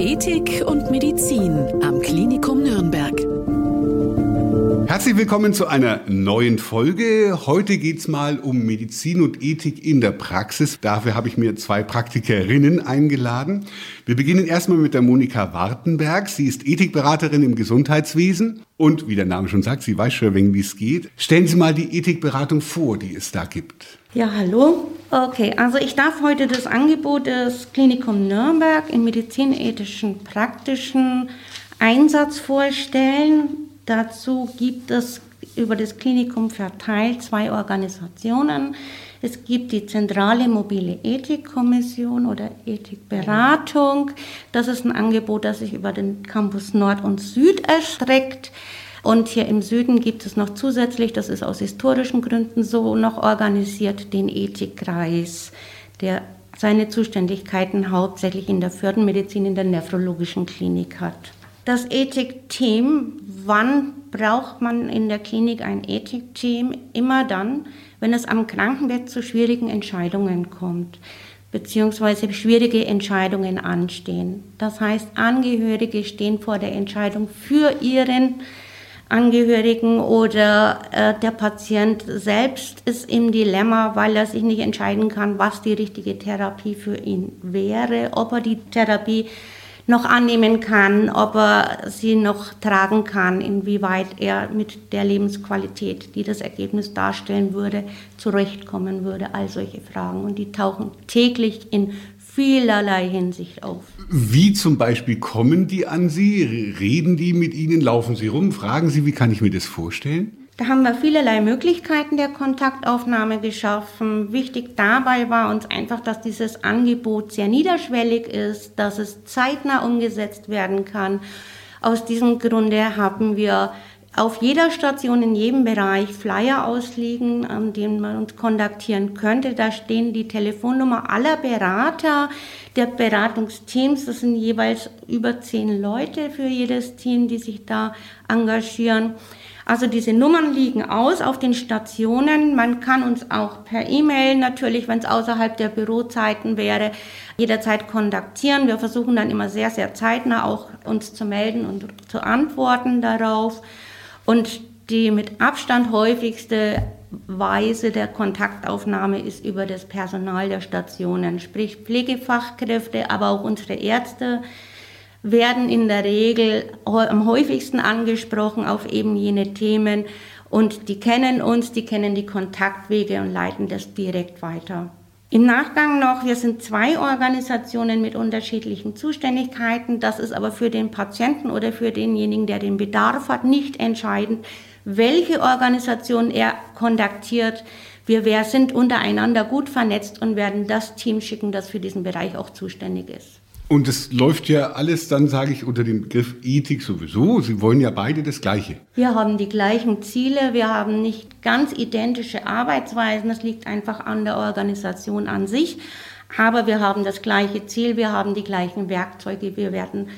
Ethik und Medizin am Klinikum Nürnberg. Herzlich willkommen zu einer neuen Folge. Heute geht's mal um Medizin und Ethik in der Praxis. Dafür habe ich mir zwei Praktikerinnen eingeladen. Wir beginnen erstmal mit der Monika Wartenberg. Sie ist Ethikberaterin im Gesundheitswesen und wie der Name schon sagt, sie weiß schon wie es geht. Stellen Sie mal die Ethikberatung vor, die es da gibt. Ja, hallo. Okay, also ich darf heute das Angebot des Klinikum Nürnberg im medizinethischen praktischen Einsatz vorstellen. Dazu gibt es über das Klinikum verteilt zwei Organisationen. Es gibt die zentrale mobile Ethikkommission oder Ethikberatung. Das ist ein Angebot, das sich über den Campus Nord und Süd erstreckt. Und hier im Süden gibt es noch zusätzlich, das ist aus historischen Gründen so, noch organisiert den Ethikkreis, der seine Zuständigkeiten hauptsächlich in der Fördermedizin, in der nephrologischen Klinik hat. Das Ethikteam, wann braucht man in der Klinik ein Ethikteam? Immer dann, wenn es am Krankenbett zu schwierigen Entscheidungen kommt beziehungsweise schwierige Entscheidungen anstehen. Das heißt, Angehörige stehen vor der Entscheidung für ihren Angehörigen oder äh, der Patient selbst ist im Dilemma, weil er sich nicht entscheiden kann, was die richtige Therapie für ihn wäre, ob er die Therapie noch annehmen kann, ob er sie noch tragen kann, inwieweit er mit der Lebensqualität, die das Ergebnis darstellen würde, zurechtkommen würde. All solche Fragen. Und die tauchen täglich in vielerlei Hinsicht auf. Wie zum Beispiel kommen die an Sie? Reden die mit Ihnen? Laufen Sie rum? Fragen Sie, wie kann ich mir das vorstellen? Da haben wir vielerlei Möglichkeiten der Kontaktaufnahme geschaffen. Wichtig dabei war uns einfach, dass dieses Angebot sehr niederschwellig ist, dass es zeitnah umgesetzt werden kann. Aus diesem Grunde haben wir auf jeder Station in jedem Bereich Flyer ausliegen, an denen man uns kontaktieren könnte. Da stehen die Telefonnummer aller Berater der Beratungsteams. Das sind jeweils über zehn Leute für jedes Team, die sich da engagieren. Also diese Nummern liegen aus auf den Stationen. Man kann uns auch per E-Mail natürlich, wenn es außerhalb der Bürozeiten wäre, jederzeit kontaktieren. Wir versuchen dann immer sehr, sehr zeitnah auch uns zu melden und zu antworten darauf. Und die mit Abstand häufigste Weise der Kontaktaufnahme ist über das Personal der Stationen, sprich Pflegefachkräfte, aber auch unsere Ärzte werden in der Regel am häufigsten angesprochen auf eben jene Themen und die kennen uns, die kennen die Kontaktwege und leiten das direkt weiter. Im Nachgang noch, wir sind zwei Organisationen mit unterschiedlichen Zuständigkeiten. Das ist aber für den Patienten oder für denjenigen, der den Bedarf hat, nicht entscheidend, welche Organisation er kontaktiert. Wir sind untereinander gut vernetzt und werden das Team schicken, das für diesen Bereich auch zuständig ist. Und es läuft ja alles dann, sage ich, unter dem Begriff Ethik sowieso. Sie wollen ja beide das Gleiche. Wir haben die gleichen Ziele, wir haben nicht ganz identische Arbeitsweisen. Das liegt einfach an der Organisation an sich. Aber wir haben das gleiche Ziel, wir haben die gleichen Werkzeuge, wir werden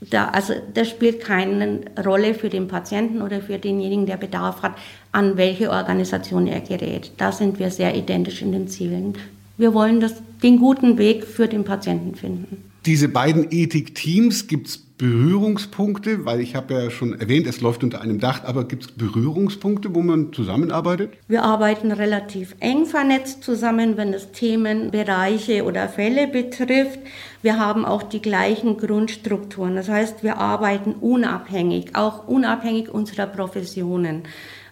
da, also das spielt keine Rolle für den Patienten oder für denjenigen, der Bedarf hat, an welche Organisation er gerät. Da sind wir sehr identisch in den Zielen. Wir wollen das, den guten Weg für den Patienten finden diese beiden Ethikteams, gibt es Berührungspunkte? Weil ich habe ja schon erwähnt, es läuft unter einem Dach, aber gibt es Berührungspunkte, wo man zusammenarbeitet? Wir arbeiten relativ eng vernetzt zusammen, wenn es Themen, Bereiche oder Fälle betrifft. Wir haben auch die gleichen Grundstrukturen. Das heißt, wir arbeiten unabhängig, auch unabhängig unserer Professionen.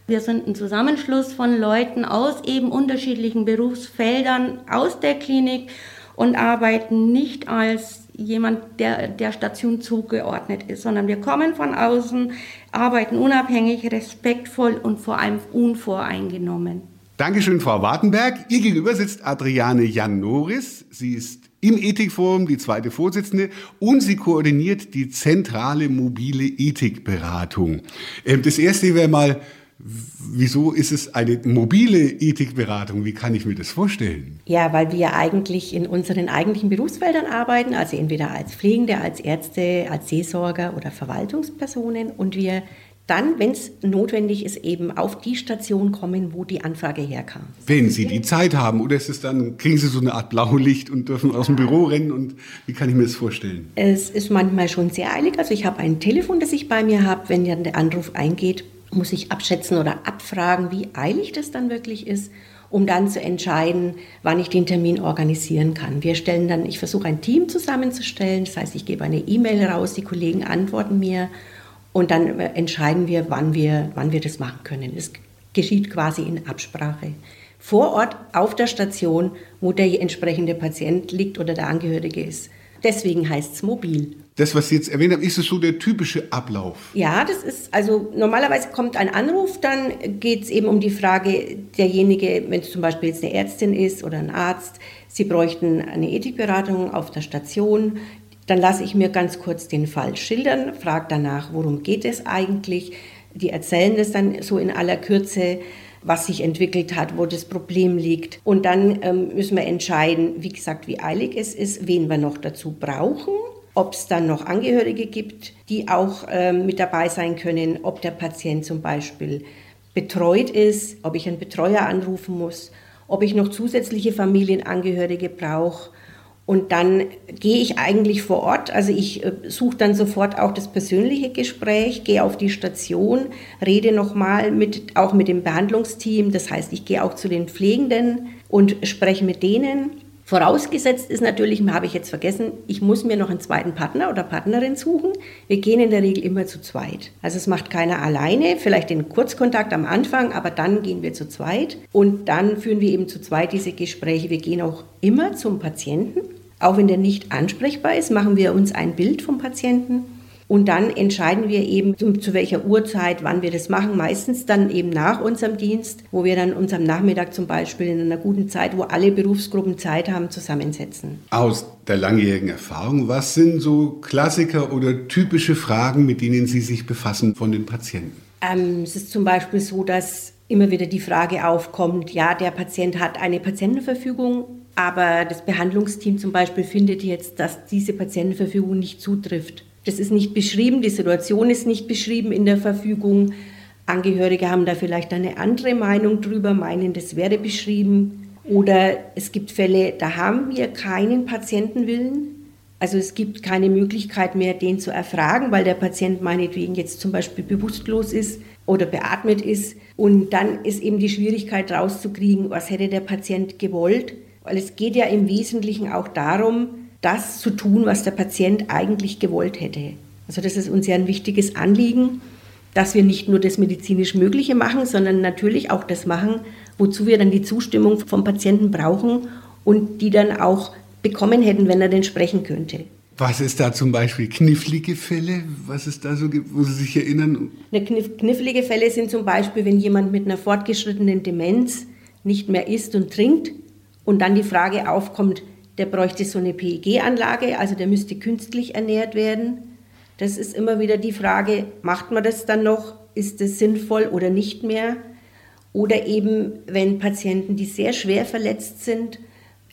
Wir sind ein Zusammenschluss von Leuten aus eben unterschiedlichen Berufsfeldern aus der Klinik und arbeiten nicht als jemand, der der Station zugeordnet ist, sondern wir kommen von außen, arbeiten unabhängig, respektvoll und vor allem unvoreingenommen. Dankeschön, Frau Wartenberg. Ihr gegenüber sitzt Adriane Jan Norris. Sie ist im Ethikforum die zweite Vorsitzende und sie koordiniert die zentrale mobile Ethikberatung. Ähm, das erste wäre mal, Wieso ist es eine mobile Ethikberatung? Wie kann ich mir das vorstellen? Ja, weil wir eigentlich in unseren eigentlichen Berufsfeldern arbeiten, also entweder als Pflegende, als Ärzte, als Seelsorger oder Verwaltungspersonen und wir dann, wenn es notwendig ist, eben auf die Station kommen, wo die Anfrage herkam. Wenn Sie die Zeit haben, oder ist es dann, kriegen Sie so eine Art Blaulicht und dürfen aus dem Büro rennen und wie kann ich mir das vorstellen? Es ist manchmal schon sehr eilig. Also ich habe ein Telefon, das ich bei mir habe. Wenn dann der Anruf eingeht, muss ich abschätzen oder abfragen, wie eilig das dann wirklich ist um dann zu entscheiden, wann ich den Termin organisieren kann. Wir stellen dann, ich versuche ein Team zusammenzustellen, das heißt, ich gebe eine E-Mail raus, die Kollegen antworten mir und dann äh, entscheiden wir, wann wir, wann wir das machen können. Es geschieht quasi in Absprache. Vor Ort auf der Station, wo der entsprechende Patient liegt oder der Angehörige ist. Deswegen heißt es mobil. Das, was Sie jetzt erwähnt haben, ist es so der typische Ablauf? Ja, das ist, also normalerweise kommt ein Anruf, dann geht es eben um die Frage, derjenige, wenn es zum Beispiel jetzt eine Ärztin ist oder ein Arzt, Sie bräuchten eine Ethikberatung auf der Station. Dann lasse ich mir ganz kurz den Fall schildern, frage danach, worum geht es eigentlich. Die erzählen das dann so in aller Kürze, was sich entwickelt hat, wo das Problem liegt. Und dann ähm, müssen wir entscheiden, wie gesagt, wie eilig es ist, wen wir noch dazu brauchen, ob es dann noch Angehörige gibt, die auch ähm, mit dabei sein können, ob der Patient zum Beispiel betreut ist, ob ich einen Betreuer anrufen muss, ob ich noch zusätzliche Familienangehörige brauche und dann gehe ich eigentlich vor Ort, also ich äh, suche dann sofort auch das persönliche Gespräch, gehe auf die Station, rede nochmal mit, auch mit dem Behandlungsteam. Das heißt, ich gehe auch zu den Pflegenden und spreche mit denen. Vorausgesetzt ist natürlich, habe ich jetzt vergessen, ich muss mir noch einen zweiten Partner oder Partnerin suchen. Wir gehen in der Regel immer zu zweit. Also es macht keiner alleine, vielleicht den Kurzkontakt am Anfang, aber dann gehen wir zu zweit und dann führen wir eben zu zweit diese Gespräche. Wir gehen auch immer zum Patienten. Auch wenn der nicht ansprechbar ist, machen wir uns ein Bild vom Patienten und dann entscheiden wir eben, zu welcher Uhrzeit, wann wir das machen. Meistens dann eben nach unserem Dienst, wo wir dann uns am Nachmittag zum Beispiel in einer guten Zeit, wo alle Berufsgruppen Zeit haben, zusammensetzen. Aus der langjährigen Erfahrung, was sind so Klassiker oder typische Fragen, mit denen Sie sich befassen von den Patienten? Ähm, es ist zum Beispiel so, dass immer wieder die Frage aufkommt, ja, der Patient hat eine Patientenverfügung, aber das Behandlungsteam zum Beispiel findet jetzt, dass diese Patientenverfügung nicht zutrifft. Das ist nicht beschrieben, die Situation ist nicht beschrieben in der Verfügung. Angehörige haben da vielleicht eine andere Meinung drüber, meinen, das wäre beschrieben. Oder es gibt Fälle, da haben wir keinen Patientenwillen. Also es gibt keine Möglichkeit mehr, den zu erfragen, weil der Patient meinetwegen jetzt zum Beispiel bewusstlos ist oder beatmet ist. Und dann ist eben die Schwierigkeit rauszukriegen, was hätte der Patient gewollt. Weil es geht ja im Wesentlichen auch darum, das zu tun, was der Patient eigentlich gewollt hätte. Also das ist uns ja ein wichtiges Anliegen, dass wir nicht nur das medizinisch Mögliche machen, sondern natürlich auch das machen, wozu wir dann die Zustimmung vom Patienten brauchen und die dann auch bekommen hätten, wenn er denn sprechen könnte. Was ist da zum Beispiel knifflige Fälle? Was ist da so, wo Sie sich erinnern? Eine kniff, knifflige Fälle sind zum Beispiel, wenn jemand mit einer fortgeschrittenen Demenz nicht mehr isst und trinkt und dann die Frage aufkommt, der bräuchte so eine PEG-Anlage, also der müsste künstlich ernährt werden. Das ist immer wieder die Frage, macht man das dann noch? Ist es sinnvoll oder nicht mehr? Oder eben, wenn Patienten, die sehr schwer verletzt sind,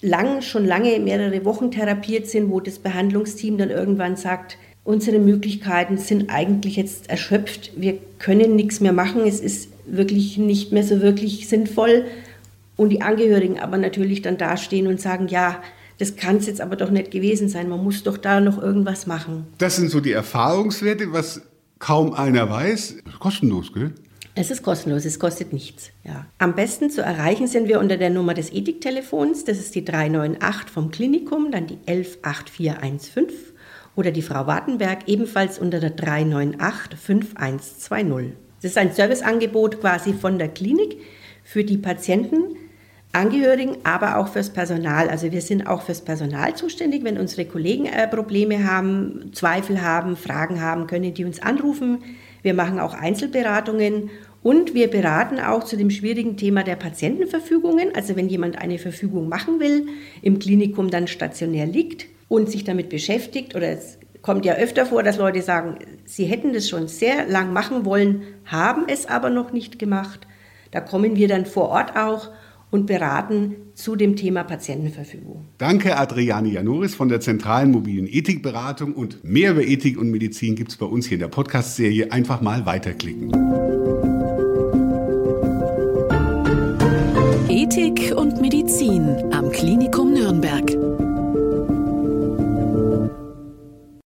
lang, schon lange, mehrere Wochen therapiert sind, wo das Behandlungsteam dann irgendwann sagt, unsere Möglichkeiten sind eigentlich jetzt erschöpft, wir können nichts mehr machen, es ist wirklich nicht mehr so wirklich sinnvoll. Und die Angehörigen aber natürlich dann dastehen und sagen, ja, das kann es jetzt aber doch nicht gewesen sein. Man muss doch da noch irgendwas machen. Das sind so die Erfahrungswerte, was kaum einer weiß. Kostenlos, gell? Es ist kostenlos, es kostet nichts. Ja. Am besten zu erreichen sind wir unter der Nummer des Ethiktelefons, das ist die 398 vom Klinikum, dann die 118415 oder die Frau Wartenberg ebenfalls unter der 398 5120. Das ist ein Serviceangebot quasi von der Klinik für die Patienten, Angehörigen, aber auch fürs Personal. Also wir sind auch fürs Personal zuständig. Wenn unsere Kollegen äh, Probleme haben, Zweifel haben, Fragen haben, können die uns anrufen. Wir machen auch Einzelberatungen und wir beraten auch zu dem schwierigen Thema der Patientenverfügungen. Also wenn jemand eine Verfügung machen will, im Klinikum dann stationär liegt und sich damit beschäftigt oder es kommt ja öfter vor, dass Leute sagen, sie hätten das schon sehr lang machen wollen, haben es aber noch nicht gemacht. Da kommen wir dann vor Ort auch und beraten zu dem Thema Patientenverfügung. Danke, Adriane Janoris von der Zentralen Mobilen Ethikberatung. Und mehr über Ethik und Medizin gibt es bei uns hier in der Podcast-Serie. Einfach mal weiterklicken. Ethik und Medizin am Klinikum Nürnberg.